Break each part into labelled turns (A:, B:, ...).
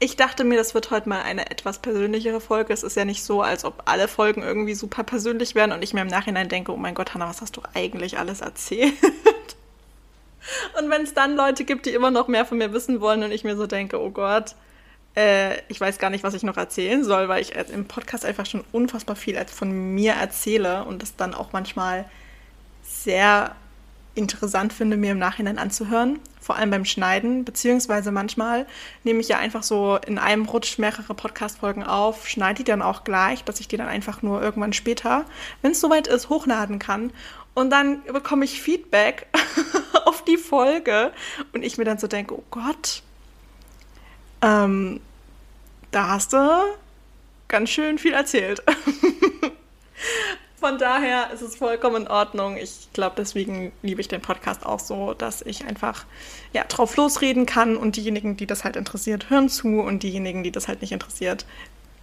A: Ich dachte mir, das wird heute mal eine etwas persönlichere Folge. Es ist ja nicht so, als ob alle Folgen irgendwie super persönlich wären und ich mir im Nachhinein denke, oh mein Gott, Hannah, was hast du eigentlich alles erzählt? Und wenn es dann Leute gibt, die immer noch mehr von mir wissen wollen und ich mir so denke, oh Gott, äh, ich weiß gar nicht, was ich noch erzählen soll, weil ich im Podcast einfach schon unfassbar viel von mir erzähle und das dann auch manchmal sehr interessant finde, mir im Nachhinein anzuhören, vor allem beim Schneiden, beziehungsweise manchmal nehme ich ja einfach so in einem Rutsch mehrere Podcast-Folgen auf, schneide die dann auch gleich, dass ich die dann einfach nur irgendwann später, wenn es soweit ist, hochladen kann. Und dann bekomme ich Feedback auf die Folge und ich mir dann so denke, oh Gott, ähm, da hast du ganz schön viel erzählt. Von daher ist es vollkommen in Ordnung. Ich glaube, deswegen liebe ich den Podcast auch so, dass ich einfach ja, drauf losreden kann und diejenigen, die das halt interessiert, hören zu und diejenigen, die das halt nicht interessiert,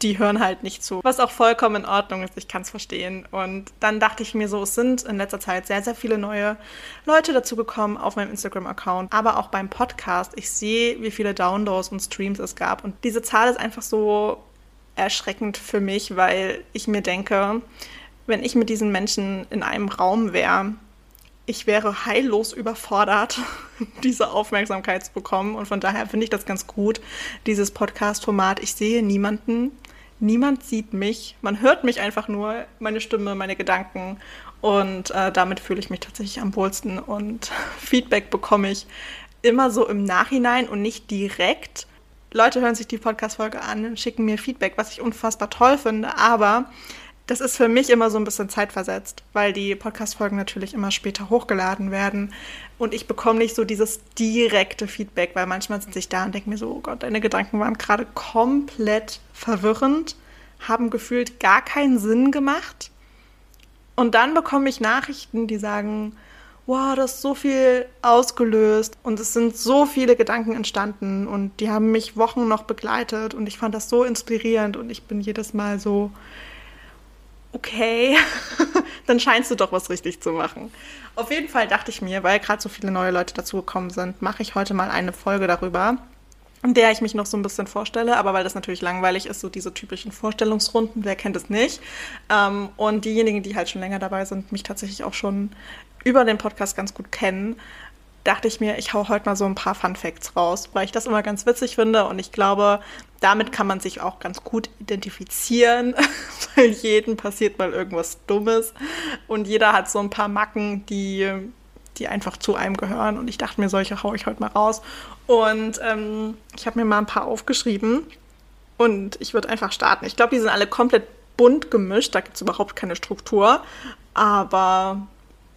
A: die hören halt nicht zu. Was auch vollkommen in Ordnung ist, ich kann es verstehen. Und dann dachte ich mir so, es sind in letzter Zeit sehr, sehr viele neue Leute dazu gekommen auf meinem Instagram-Account, aber auch beim Podcast. Ich sehe, wie viele Downloads und Streams es gab. Und diese Zahl ist einfach so erschreckend für mich, weil ich mir denke, wenn ich mit diesen Menschen in einem Raum wäre, ich wäre heillos überfordert, diese Aufmerksamkeit zu bekommen. Und von daher finde ich das ganz gut, dieses Podcast-Format. Ich sehe niemanden, niemand sieht mich, man hört mich einfach nur, meine Stimme, meine Gedanken. Und äh, damit fühle ich mich tatsächlich am wohlsten. Und Feedback bekomme ich immer so im Nachhinein und nicht direkt. Leute hören sich die Podcast-Folge an und schicken mir Feedback, was ich unfassbar toll finde. Aber das ist für mich immer so ein bisschen zeitversetzt, weil die Podcast-Folgen natürlich immer später hochgeladen werden. Und ich bekomme nicht so dieses direkte Feedback, weil manchmal sitze ich da und denke mir so, oh Gott, deine Gedanken waren gerade komplett verwirrend, haben gefühlt gar keinen Sinn gemacht. Und dann bekomme ich Nachrichten, die sagen, wow, das ist so viel ausgelöst. Und es sind so viele Gedanken entstanden und die haben mich Wochen noch begleitet. Und ich fand das so inspirierend und ich bin jedes Mal so, okay, dann scheinst du doch was richtig zu machen. Auf jeden Fall dachte ich mir, weil gerade so viele neue Leute dazugekommen sind, mache ich heute mal eine Folge darüber, in der ich mich noch so ein bisschen vorstelle, aber weil das natürlich langweilig ist, so diese typischen Vorstellungsrunden, wer kennt es nicht? Ähm, und diejenigen, die halt schon länger dabei sind, mich tatsächlich auch schon über den Podcast ganz gut kennen, dachte ich mir, ich hau heute mal so ein paar Fun Facts raus, weil ich das immer ganz witzig finde und ich glaube, damit kann man sich auch ganz gut identifizieren, weil jedem passiert mal irgendwas Dummes und jeder hat so ein paar Macken, die, die einfach zu einem gehören und ich dachte mir, solche hau ich heute mal raus und ähm, ich habe mir mal ein paar aufgeschrieben und ich würde einfach starten. Ich glaube, die sind alle komplett bunt gemischt, da gibt es überhaupt keine Struktur, aber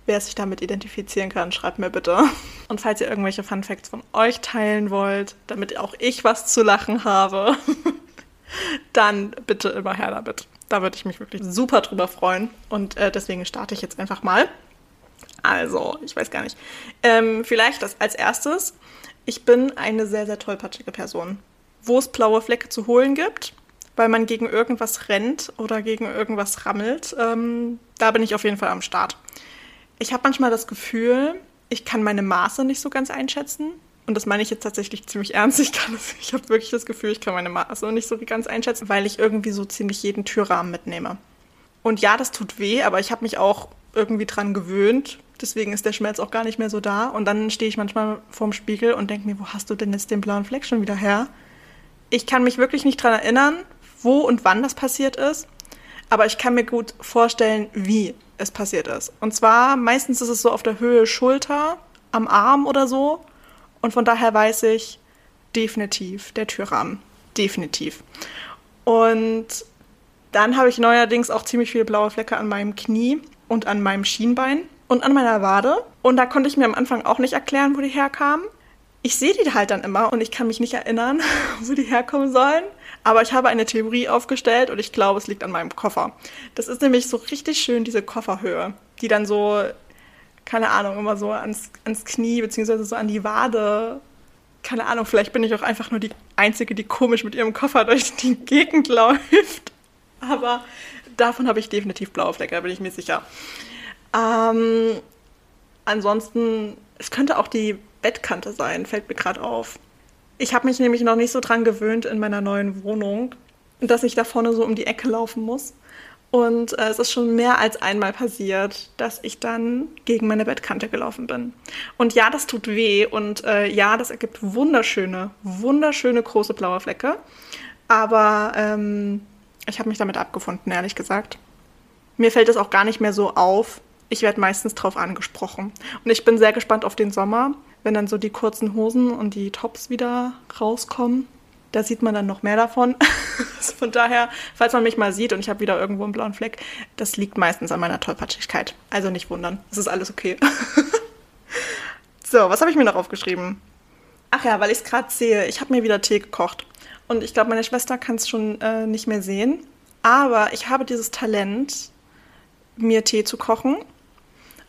A: Wer sich damit identifizieren kann, schreibt mir bitte. Und falls ihr irgendwelche Fun Facts von euch teilen wollt, damit auch ich was zu lachen habe, dann bitte immer her damit. Da würde ich mich wirklich super drüber freuen. Und äh, deswegen starte ich jetzt einfach mal. Also, ich weiß gar nicht. Ähm, vielleicht das als erstes. Ich bin eine sehr, sehr tollpatschige Person. Wo es blaue Flecke zu holen gibt, weil man gegen irgendwas rennt oder gegen irgendwas rammelt, ähm, da bin ich auf jeden Fall am Start ich habe manchmal das Gefühl, ich kann meine Maße nicht so ganz einschätzen. Und das meine ich jetzt tatsächlich ziemlich ernst. Ich, ich habe wirklich das Gefühl, ich kann meine Maße nicht so ganz einschätzen, weil ich irgendwie so ziemlich jeden Türrahmen mitnehme. Und ja, das tut weh, aber ich habe mich auch irgendwie dran gewöhnt. Deswegen ist der Schmerz auch gar nicht mehr so da. Und dann stehe ich manchmal vorm Spiegel und denke mir, wo hast du denn jetzt den blauen Fleck schon wieder her? Ich kann mich wirklich nicht dran erinnern, wo und wann das passiert ist. Aber ich kann mir gut vorstellen, wie. Es passiert ist. Und zwar meistens ist es so auf der Höhe Schulter, am Arm oder so. Und von daher weiß ich definitiv der Türrahmen. Definitiv. Und dann habe ich neuerdings auch ziemlich viele blaue Flecke an meinem Knie und an meinem Schienbein und an meiner Wade. Und da konnte ich mir am Anfang auch nicht erklären, wo die herkamen. Ich sehe die halt dann immer und ich kann mich nicht erinnern, wo die herkommen sollen. Aber ich habe eine Theorie aufgestellt und ich glaube, es liegt an meinem Koffer. Das ist nämlich so richtig schön, diese Kofferhöhe, die dann so, keine Ahnung, immer so ans, ans Knie beziehungsweise so an die Wade. Keine Ahnung, vielleicht bin ich auch einfach nur die Einzige, die komisch mit ihrem Koffer durch die Gegend läuft. Aber davon habe ich definitiv blaue Flecke, bin ich mir sicher. Ähm, ansonsten, es könnte auch die Bettkante sein, fällt mir gerade auf. Ich habe mich nämlich noch nicht so dran gewöhnt in meiner neuen Wohnung, dass ich da vorne so um die Ecke laufen muss. Und äh, es ist schon mehr als einmal passiert, dass ich dann gegen meine Bettkante gelaufen bin. Und ja, das tut weh. Und äh, ja, das ergibt wunderschöne, wunderschöne große blaue Flecke. Aber ähm, ich habe mich damit abgefunden, ehrlich gesagt. Mir fällt es auch gar nicht mehr so auf. Ich werde meistens drauf angesprochen. Und ich bin sehr gespannt auf den Sommer wenn dann so die kurzen Hosen und die Tops wieder rauskommen, da sieht man dann noch mehr davon. also von daher, falls man mich mal sieht und ich habe wieder irgendwo einen blauen Fleck, das liegt meistens an meiner Tollpatschigkeit. Also nicht wundern, es ist alles okay. so, was habe ich mir noch aufgeschrieben? Ach ja, weil ich es gerade sehe, ich habe mir wieder Tee gekocht. Und ich glaube, meine Schwester kann es schon äh, nicht mehr sehen. Aber ich habe dieses Talent, mir Tee zu kochen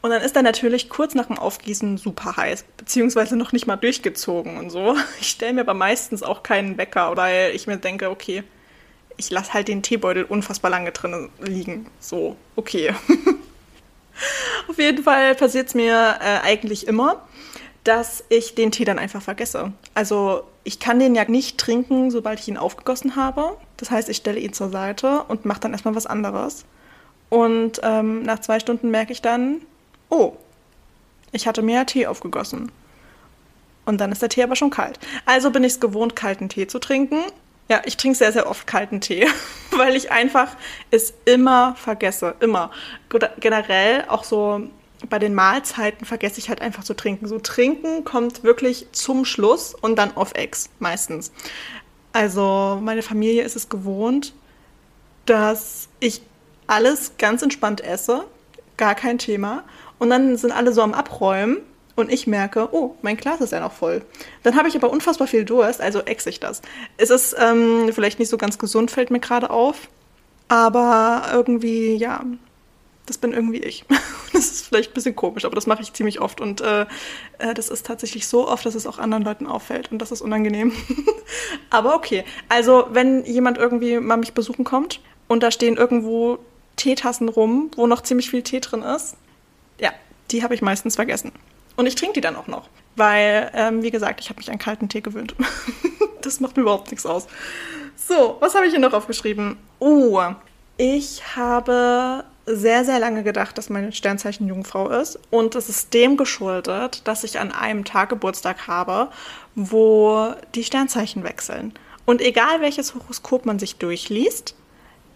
A: und dann ist er natürlich kurz nach dem Aufgießen super heiß, beziehungsweise noch nicht mal durchgezogen und so. Ich stelle mir aber meistens auch keinen Wecker, weil ich mir denke, okay, ich lasse halt den Teebeutel unfassbar lange drin liegen. So, okay. Auf jeden Fall passiert es mir äh, eigentlich immer, dass ich den Tee dann einfach vergesse. Also ich kann den ja nicht trinken, sobald ich ihn aufgegossen habe. Das heißt, ich stelle ihn zur Seite und mache dann erstmal was anderes. Und ähm, nach zwei Stunden merke ich dann, oh, ich hatte mehr Tee aufgegossen. Und dann ist der Tee aber schon kalt. Also bin ich es gewohnt, kalten Tee zu trinken. Ja, ich trinke sehr, sehr oft kalten Tee, weil ich einfach es immer vergesse. Immer. Generell auch so bei den Mahlzeiten vergesse ich halt einfach zu trinken. So trinken kommt wirklich zum Schluss und dann auf Ex meistens. Also meine Familie ist es gewohnt, dass ich alles ganz entspannt esse, gar kein Thema. Und dann sind alle so am Abräumen und ich merke, oh, mein Glas ist ja noch voll. Dann habe ich aber unfassbar viel Durst, also ex ich das. Es ist ähm, vielleicht nicht so ganz gesund, fällt mir gerade auf. Aber irgendwie, ja, das bin irgendwie ich. Das ist vielleicht ein bisschen komisch, aber das mache ich ziemlich oft. Und äh, äh, das ist tatsächlich so oft, dass es auch anderen Leuten auffällt. Und das ist unangenehm. aber okay. Also, wenn jemand irgendwie mal mich besuchen kommt und da stehen irgendwo Teetassen rum, wo noch ziemlich viel Tee drin ist, die habe ich meistens vergessen. Und ich trinke die dann auch noch, weil, ähm, wie gesagt, ich habe mich an kalten Tee gewöhnt. das macht mir überhaupt nichts aus. So, was habe ich hier noch aufgeschrieben? Oh, ich habe sehr, sehr lange gedacht, dass meine Sternzeichen Jungfrau ist. Und es ist dem geschuldet, dass ich an einem Tag Geburtstag habe, wo die Sternzeichen wechseln. Und egal welches Horoskop man sich durchliest,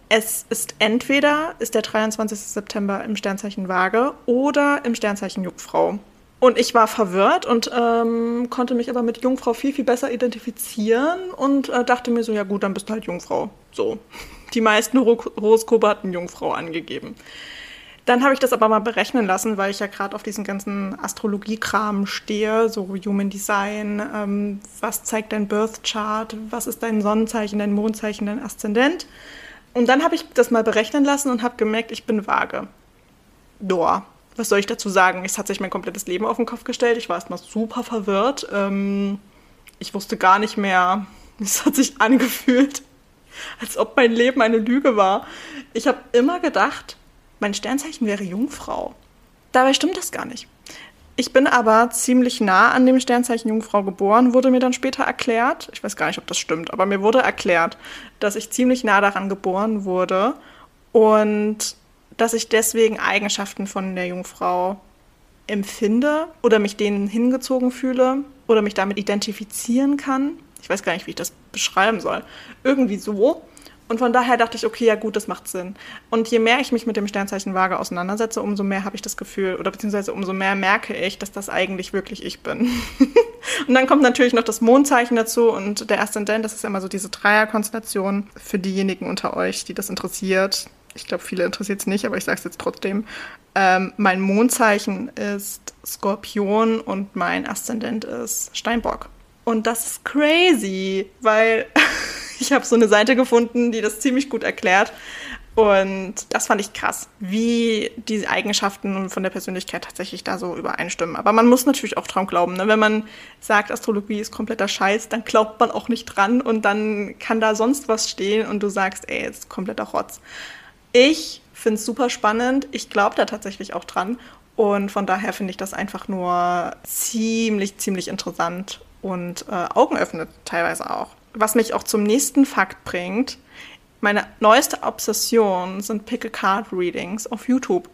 A: es ist entweder ist der 23. September im Sternzeichen Waage oder im Sternzeichen Jungfrau. Und ich war verwirrt und ähm, konnte mich aber mit Jungfrau viel, viel besser identifizieren und äh, dachte mir so, ja gut, dann bist du halt Jungfrau. So. Die meisten Horoskope hatten Jungfrau angegeben. Dann habe ich das aber mal berechnen lassen, weil ich ja gerade auf diesen ganzen Astrologiekram stehe, so Human Design, ähm, was zeigt dein Birth Chart, was ist dein Sonnenzeichen, dein Mondzeichen, dein Aszendent. Und dann habe ich das mal berechnen lassen und habe gemerkt, ich bin vage. Doa. Was soll ich dazu sagen? Es hat sich mein komplettes Leben auf den Kopf gestellt. Ich war erstmal super verwirrt. Ähm, ich wusste gar nicht mehr. Es hat sich angefühlt, als ob mein Leben eine Lüge war. Ich habe immer gedacht, mein Sternzeichen wäre Jungfrau. Dabei stimmt das gar nicht. Ich bin aber ziemlich nah an dem Sternzeichen Jungfrau geboren, wurde mir dann später erklärt. Ich weiß gar nicht, ob das stimmt, aber mir wurde erklärt, dass ich ziemlich nah daran geboren wurde und dass ich deswegen Eigenschaften von der Jungfrau empfinde oder mich denen hingezogen fühle oder mich damit identifizieren kann. Ich weiß gar nicht, wie ich das beschreiben soll. Irgendwie so. Und von daher dachte ich, okay, ja gut, das macht Sinn. Und je mehr ich mich mit dem Sternzeichen Waage auseinandersetze, umso mehr habe ich das Gefühl, oder beziehungsweise umso mehr merke ich, dass das eigentlich wirklich ich bin. und dann kommt natürlich noch das Mondzeichen dazu und der Aszendent, das ist immer so diese Dreierkonstellation für diejenigen unter euch, die das interessiert. Ich glaube, viele interessiert es nicht, aber ich sage es jetzt trotzdem. Ähm, mein Mondzeichen ist Skorpion und mein Aszendent ist Steinbock. Und das ist crazy, weil ich habe so eine Seite gefunden, die das ziemlich gut erklärt. Und das fand ich krass, wie die Eigenschaften von der Persönlichkeit tatsächlich da so übereinstimmen. Aber man muss natürlich auch dran glauben. Ne? Wenn man sagt, Astrologie ist kompletter Scheiß, dann glaubt man auch nicht dran und dann kann da sonst was stehen und du sagst, ey, ist kompletter Rotz. Ich finde es super spannend. Ich glaube da tatsächlich auch dran. Und von daher finde ich das einfach nur ziemlich, ziemlich interessant und äh, Augen öffnet teilweise auch. Was mich auch zum nächsten Fakt bringt, meine neueste Obsession sind Pick a Card Readings auf YouTube.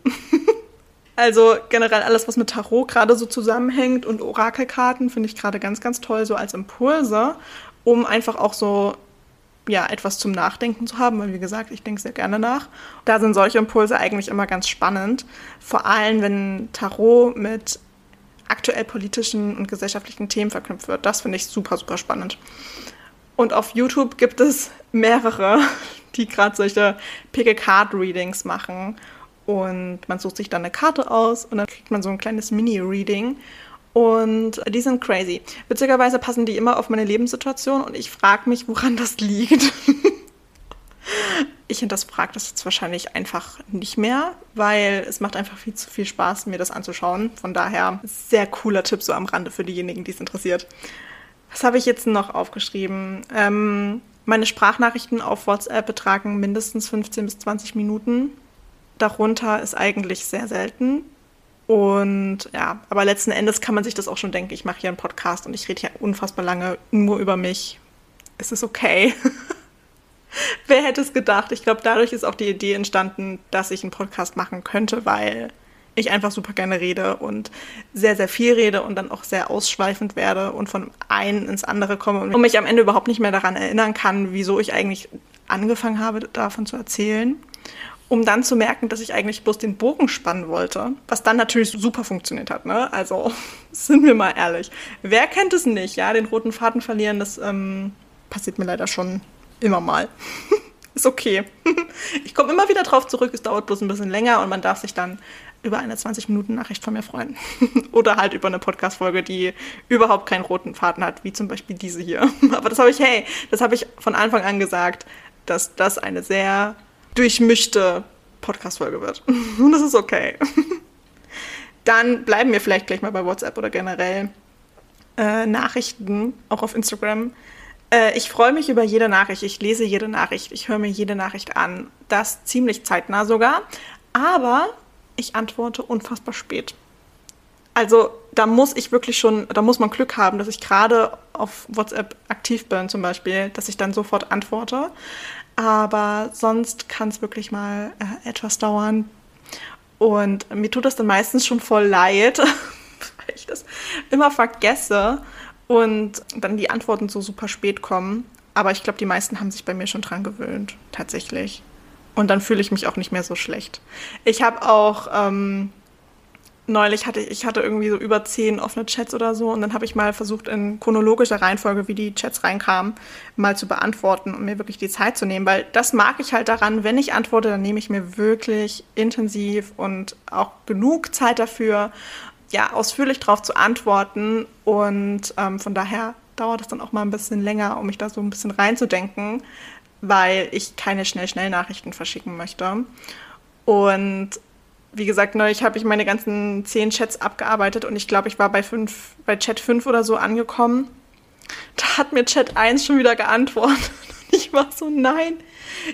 A: also generell alles, was mit Tarot gerade so zusammenhängt und Orakelkarten finde ich gerade ganz, ganz toll, so als Impulse, um einfach auch so ja, etwas zum Nachdenken zu haben, weil wie gesagt, ich denke sehr gerne nach. Da sind solche Impulse eigentlich immer ganz spannend, vor allem wenn Tarot mit aktuell politischen und gesellschaftlichen Themen verknüpft wird. Das finde ich super, super spannend. Und auf YouTube gibt es mehrere, die gerade solche Pick-a-Card-Readings machen. Und man sucht sich dann eine Karte aus und dann kriegt man so ein kleines Mini-Reading. Und die sind crazy. Witzigerweise passen die immer auf meine Lebenssituation und ich frage mich, woran das liegt. ich hinterfrage das jetzt wahrscheinlich einfach nicht mehr, weil es macht einfach viel zu viel Spaß, mir das anzuschauen. Von daher sehr cooler Tipp so am Rande für diejenigen, die es interessiert. Was habe ich jetzt noch aufgeschrieben? Ähm, meine Sprachnachrichten auf WhatsApp betragen mindestens 15 bis 20 Minuten. Darunter ist eigentlich sehr selten. Und ja, aber letzten Endes kann man sich das auch schon denken. Ich mache hier einen Podcast und ich rede hier unfassbar lange nur über mich. Es ist okay. Wer hätte es gedacht? Ich glaube, dadurch ist auch die Idee entstanden, dass ich einen Podcast machen könnte, weil ich einfach super gerne rede und sehr, sehr viel rede und dann auch sehr ausschweifend werde und von einem ins andere komme und mich am Ende überhaupt nicht mehr daran erinnern kann, wieso ich eigentlich angefangen habe, davon zu erzählen, um dann zu merken, dass ich eigentlich bloß den Bogen spannen wollte, was dann natürlich super funktioniert hat. Ne? Also sind wir mal ehrlich. Wer kennt es nicht? Ja, den roten Faden verlieren, das ähm, passiert mir leider schon immer mal. ist okay. ich komme immer wieder drauf zurück, es dauert bloß ein bisschen länger und man darf sich dann über eine 20-Minuten-Nachricht von mir freuen. Oder halt über eine Podcast-Folge, die überhaupt keinen roten Faden hat, wie zum Beispiel diese hier. Aber das habe ich, hey, das habe ich von Anfang an gesagt, dass das eine sehr durchmischte Podcast-Folge wird. Und das ist okay. Dann bleiben wir vielleicht gleich mal bei WhatsApp oder generell äh, Nachrichten, auch auf Instagram. Äh, ich freue mich über jede Nachricht. Ich lese jede Nachricht. Ich höre mir jede Nachricht an. Das ziemlich zeitnah sogar. Aber ich antworte unfassbar spät. Also da muss ich wirklich schon, da muss man Glück haben, dass ich gerade auf WhatsApp aktiv bin zum Beispiel, dass ich dann sofort antworte. Aber sonst kann es wirklich mal äh, etwas dauern. Und mir tut das dann meistens schon voll leid, weil ich das immer vergesse und dann die Antworten so super spät kommen. Aber ich glaube, die meisten haben sich bei mir schon dran gewöhnt, tatsächlich. Und dann fühle ich mich auch nicht mehr so schlecht. Ich habe auch ähm, neulich hatte ich hatte irgendwie so über zehn offene Chats oder so und dann habe ich mal versucht in chronologischer Reihenfolge, wie die Chats reinkamen, mal zu beantworten und mir wirklich die Zeit zu nehmen, weil das mag ich halt daran, wenn ich antworte, dann nehme ich mir wirklich intensiv und auch genug Zeit dafür, ja ausführlich darauf zu antworten. Und ähm, von daher dauert es dann auch mal ein bisschen länger, um mich da so ein bisschen reinzudenken, weil ich keine Schnell-Schnell-Nachrichten verschicken möchte. Und wie gesagt, neulich habe ich meine ganzen zehn Chats abgearbeitet und ich glaube, ich war bei, fünf, bei Chat 5 oder so angekommen. Da hat mir Chat 1 schon wieder geantwortet. Und ich war so, nein,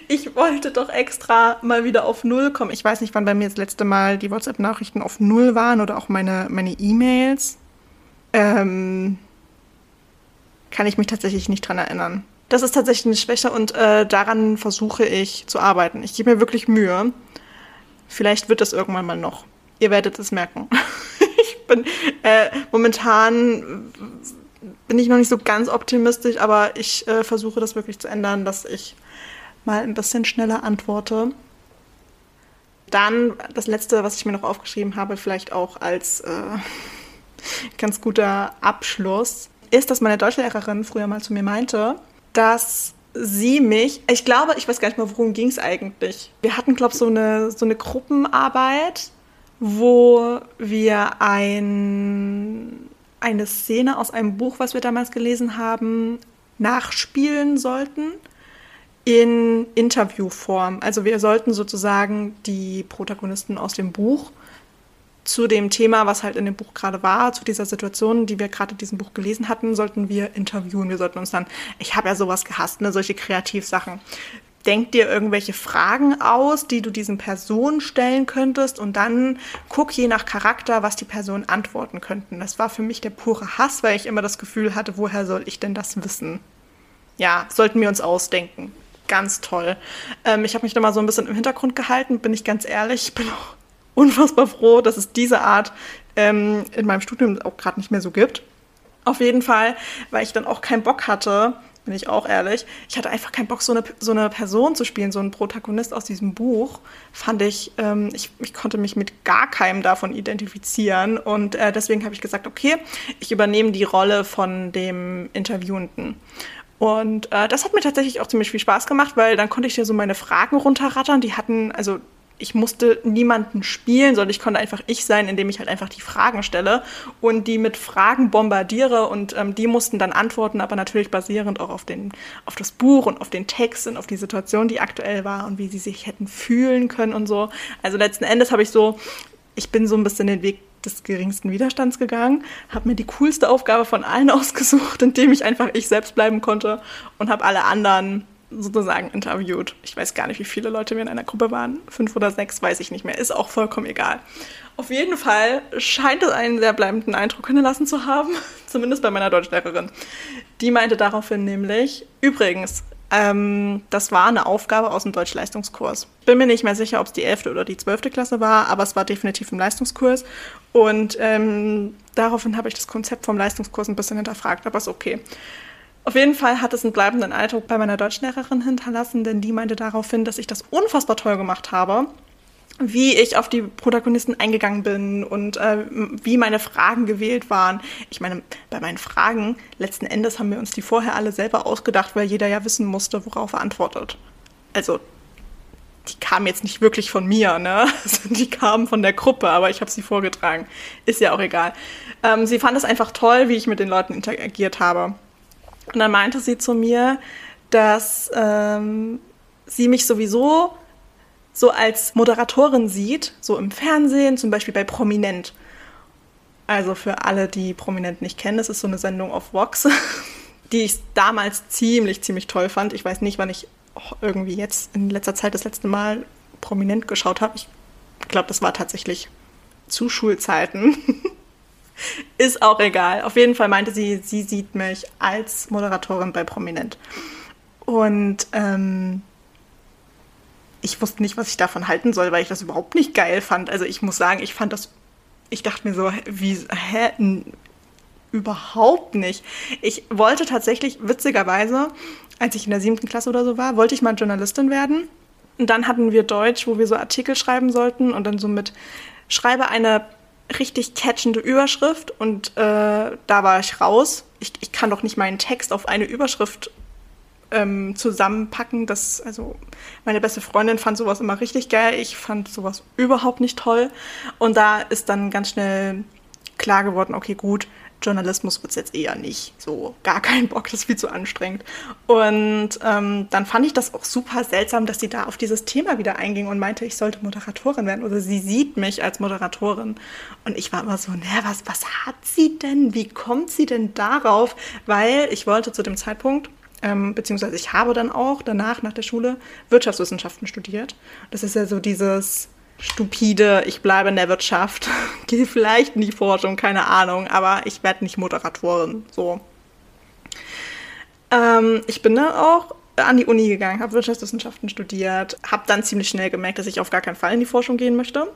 A: ich wollte doch extra mal wieder auf Null kommen. Ich weiß nicht, wann bei mir das letzte Mal die WhatsApp-Nachrichten auf Null waren oder auch meine meine E-Mails. Ähm, kann ich mich tatsächlich nicht dran erinnern. Das ist tatsächlich eine Schwäche und äh, daran versuche ich zu arbeiten. Ich gebe mir wirklich Mühe. Vielleicht wird das irgendwann mal noch. Ihr werdet es merken. ich bin äh, momentan bin ich noch nicht so ganz optimistisch, aber ich äh, versuche das wirklich zu ändern, dass ich mal ein bisschen schneller antworte. Dann das letzte, was ich mir noch aufgeschrieben habe, vielleicht auch als äh, ganz guter Abschluss, ist, dass meine Deutschlehrerin früher mal zu mir meinte, dass sie mich, ich glaube, ich weiß gar nicht mal, worum ging es eigentlich. Wir hatten, glaube ich, so eine, so eine Gruppenarbeit, wo wir ein, eine Szene aus einem Buch, was wir damals gelesen haben, nachspielen sollten in Interviewform. Also wir sollten sozusagen die Protagonisten aus dem Buch zu dem Thema, was halt in dem Buch gerade war, zu dieser Situation, die wir gerade in diesem Buch gelesen hatten, sollten wir interviewen. Wir sollten uns dann, ich habe ja sowas gehasst, ne, solche Kreativsachen. Denk dir irgendwelche Fragen aus, die du diesen Personen stellen könntest und dann guck je nach Charakter, was die Personen antworten könnten. Das war für mich der pure Hass, weil ich immer das Gefühl hatte, woher soll ich denn das wissen? Ja, sollten wir uns ausdenken. Ganz toll. Ähm, ich habe mich da mal so ein bisschen im Hintergrund gehalten, bin ich ganz ehrlich. Ich bin auch unfassbar froh, dass es diese Art ähm, in meinem Studium auch gerade nicht mehr so gibt. Auf jeden Fall, weil ich dann auch keinen Bock hatte, bin ich auch ehrlich, ich hatte einfach keinen Bock, so eine, so eine Person zu spielen, so einen Protagonist aus diesem Buch, fand ich, ähm, ich, ich konnte mich mit gar keinem davon identifizieren und äh, deswegen habe ich gesagt, okay, ich übernehme die Rolle von dem Interviewenden. Und äh, das hat mir tatsächlich auch ziemlich viel Spaß gemacht, weil dann konnte ich dir so meine Fragen runterrattern. Die hatten, also ich musste niemanden spielen, sondern ich konnte einfach ich sein, indem ich halt einfach die Fragen stelle und die mit Fragen bombardiere und ähm, die mussten dann antworten, aber natürlich basierend auch auf, den, auf das Buch und auf den Text und auf die Situation, die aktuell war und wie sie sich hätten fühlen können und so. Also letzten Endes habe ich so, ich bin so ein bisschen den Weg des geringsten Widerstands gegangen, habe mir die coolste Aufgabe von allen ausgesucht, indem ich einfach ich selbst bleiben konnte und habe alle anderen sozusagen interviewt. Ich weiß gar nicht, wie viele Leute wir in einer Gruppe waren. Fünf oder sechs, weiß ich nicht mehr. Ist auch vollkommen egal. Auf jeden Fall scheint es einen sehr bleibenden Eindruck hinterlassen zu haben, zumindest bei meiner Deutschlehrerin. Die meinte daraufhin nämlich, übrigens, ähm, das war eine Aufgabe aus dem Deutschleistungskurs. Bin mir nicht mehr sicher, ob es die 11. oder die 12. Klasse war, aber es war definitiv im Leistungskurs. Und ähm, daraufhin habe ich das Konzept vom Leistungskurs ein bisschen hinterfragt, aber ist okay. Auf jeden Fall hat es einen bleibenden Eindruck bei meiner Deutschlehrerin hinterlassen, denn die meinte daraufhin, dass ich das unfassbar toll gemacht habe wie ich auf die Protagonisten eingegangen bin und äh, wie meine Fragen gewählt waren. Ich meine, bei meinen Fragen, letzten Endes haben wir uns die vorher alle selber ausgedacht, weil jeder ja wissen musste, worauf er antwortet. Also, die kamen jetzt nicht wirklich von mir, ne? die kamen von der Gruppe, aber ich habe sie vorgetragen. Ist ja auch egal. Ähm, sie fand es einfach toll, wie ich mit den Leuten interagiert habe. Und dann meinte sie zu mir, dass ähm, sie mich sowieso so als Moderatorin sieht, so im Fernsehen, zum Beispiel bei Prominent. Also für alle, die Prominent nicht kennen, das ist so eine Sendung auf Vox, die ich damals ziemlich, ziemlich toll fand. Ich weiß nicht, wann ich irgendwie jetzt in letzter Zeit das letzte Mal Prominent geschaut habe. Ich glaube, das war tatsächlich zu Schulzeiten. Ist auch egal. Auf jeden Fall meinte sie, sie sieht mich als Moderatorin bei Prominent. Und ähm, ich wusste nicht, was ich davon halten soll, weil ich das überhaupt nicht geil fand. Also ich muss sagen, ich fand das, ich dachte mir so, wie, hä, überhaupt nicht. Ich wollte tatsächlich, witzigerweise, als ich in der siebten Klasse oder so war, wollte ich mal Journalistin werden. Und dann hatten wir Deutsch, wo wir so Artikel schreiben sollten und dann so mit, schreibe eine richtig catchende Überschrift und äh, da war ich raus. Ich, ich kann doch nicht meinen Text auf eine Überschrift ähm, zusammenpacken. Das, also meine beste Freundin fand sowas immer richtig geil. Ich fand sowas überhaupt nicht toll. Und da ist dann ganz schnell klar geworden, okay, gut, Journalismus wird es jetzt eher nicht. So, gar keinen Bock, das ist viel zu anstrengend. Und ähm, dann fand ich das auch super seltsam, dass sie da auf dieses Thema wieder einging und meinte, ich sollte Moderatorin werden oder sie sieht mich als Moderatorin. Und ich war immer so, naja, was, was hat sie denn? Wie kommt sie denn darauf? Weil ich wollte zu dem Zeitpunkt, ähm, beziehungsweise ich habe dann auch danach, nach der Schule, Wirtschaftswissenschaften studiert. Das ist ja so dieses stupide, ich bleibe in der Wirtschaft, gehe vielleicht in die Forschung, keine Ahnung, aber ich werde nicht Moderatorin. So. Ähm, ich bin dann auch an die Uni gegangen, habe Wirtschaftswissenschaften studiert, habe dann ziemlich schnell gemerkt, dass ich auf gar keinen Fall in die Forschung gehen möchte.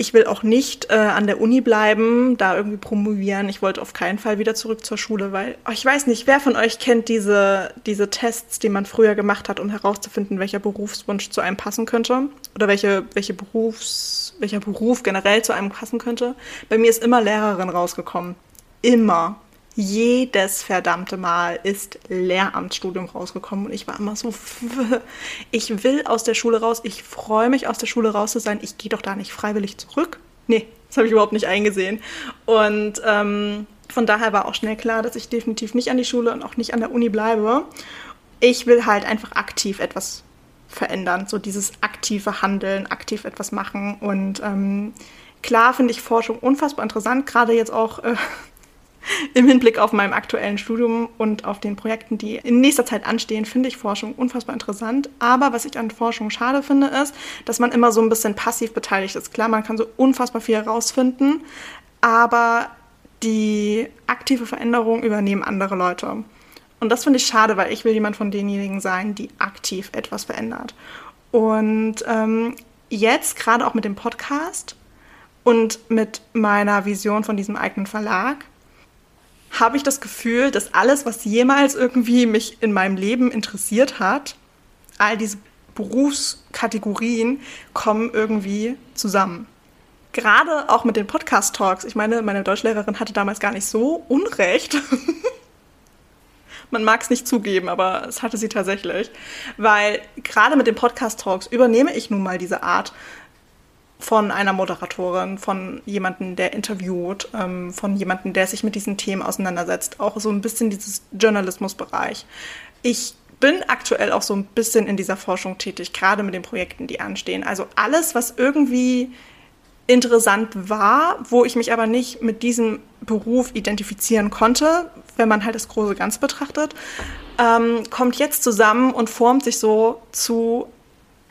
A: Ich will auch nicht äh, an der Uni bleiben, da irgendwie promovieren. Ich wollte auf keinen Fall wieder zurück zur Schule, weil oh, ich weiß nicht, wer von euch kennt diese, diese Tests, die man früher gemacht hat, um herauszufinden, welcher Berufswunsch zu einem passen könnte oder welche, welche Berufs, welcher Beruf generell zu einem passen könnte. Bei mir ist immer Lehrerin rausgekommen. Immer jedes verdammte Mal ist Lehramtsstudium rausgekommen und ich war immer so, ich will aus der Schule raus, ich freue mich aus der Schule raus zu sein, ich gehe doch da nicht freiwillig zurück. Nee, das habe ich überhaupt nicht eingesehen. Und ähm, von daher war auch schnell klar, dass ich definitiv nicht an die Schule und auch nicht an der Uni bleibe. Ich will halt einfach aktiv etwas verändern, so dieses aktive Handeln, aktiv etwas machen und ähm, Klar finde ich Forschung unfassbar interessant, gerade jetzt auch äh, im Hinblick auf meinem aktuellen Studium und auf den Projekten, die in nächster Zeit anstehen, finde ich Forschung unfassbar interessant. Aber was ich an Forschung schade finde, ist, dass man immer so ein bisschen passiv beteiligt ist. Klar, man kann so unfassbar viel herausfinden, aber die aktive Veränderung übernehmen andere Leute. Und das finde ich schade, weil ich will jemand von denjenigen sein, die aktiv etwas verändert. Und ähm, jetzt, gerade auch mit dem Podcast und mit meiner Vision von diesem eigenen Verlag, habe ich das Gefühl, dass alles, was jemals irgendwie mich in meinem Leben interessiert hat, all diese Berufskategorien kommen irgendwie zusammen. Gerade auch mit den Podcast-Talks. Ich meine, meine Deutschlehrerin hatte damals gar nicht so Unrecht. Man mag es nicht zugeben, aber es hatte sie tatsächlich. Weil gerade mit den Podcast-Talks übernehme ich nun mal diese Art von einer Moderatorin, von jemandem, der interviewt, ähm, von jemandem, der sich mit diesen Themen auseinandersetzt. Auch so ein bisschen dieses Journalismusbereich. Ich bin aktuell auch so ein bisschen in dieser Forschung tätig, gerade mit den Projekten, die anstehen. Also alles, was irgendwie interessant war, wo ich mich aber nicht mit diesem Beruf identifizieren konnte, wenn man halt das große Ganze betrachtet, ähm, kommt jetzt zusammen und formt sich so zu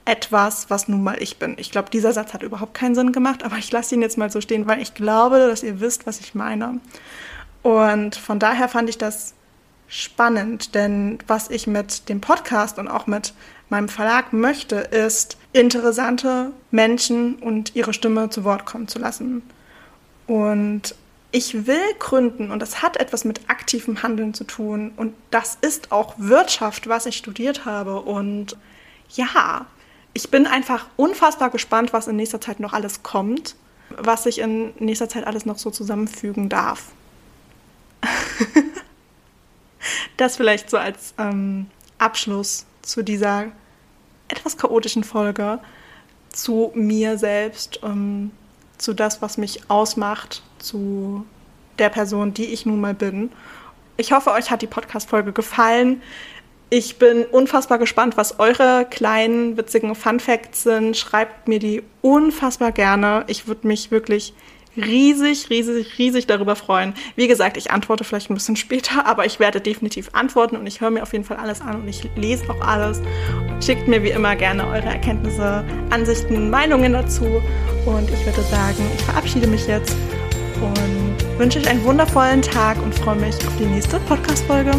A: etwas, was nun mal ich bin. Ich glaube, dieser Satz hat überhaupt keinen Sinn gemacht, aber ich lasse ihn jetzt mal so stehen, weil ich glaube, dass ihr wisst, was ich meine. Und von daher fand ich das spannend, denn was ich mit dem Podcast und auch mit meinem Verlag möchte, ist, interessante Menschen und ihre Stimme zu Wort kommen zu lassen. Und ich will gründen und das hat etwas mit aktivem Handeln zu tun und das ist auch Wirtschaft, was ich studiert habe und ja, ich bin einfach unfassbar gespannt, was in nächster Zeit noch alles kommt, was sich in nächster Zeit alles noch so zusammenfügen darf. das vielleicht so als ähm, Abschluss zu dieser etwas chaotischen Folge, zu mir selbst, ähm, zu das, was mich ausmacht, zu der Person, die ich nun mal bin. Ich hoffe, euch hat die Podcast-Folge gefallen. Ich bin unfassbar gespannt, was eure kleinen, witzigen Fun Facts sind. Schreibt mir die unfassbar gerne. Ich würde mich wirklich riesig, riesig, riesig darüber freuen. Wie gesagt, ich antworte vielleicht ein bisschen später, aber ich werde definitiv antworten und ich höre mir auf jeden Fall alles an und ich lese auch alles. Schickt mir wie immer gerne eure Erkenntnisse, Ansichten, Meinungen dazu. Und ich würde sagen, ich verabschiede mich jetzt und wünsche euch einen wundervollen Tag und freue mich auf die nächste Podcast-Folge.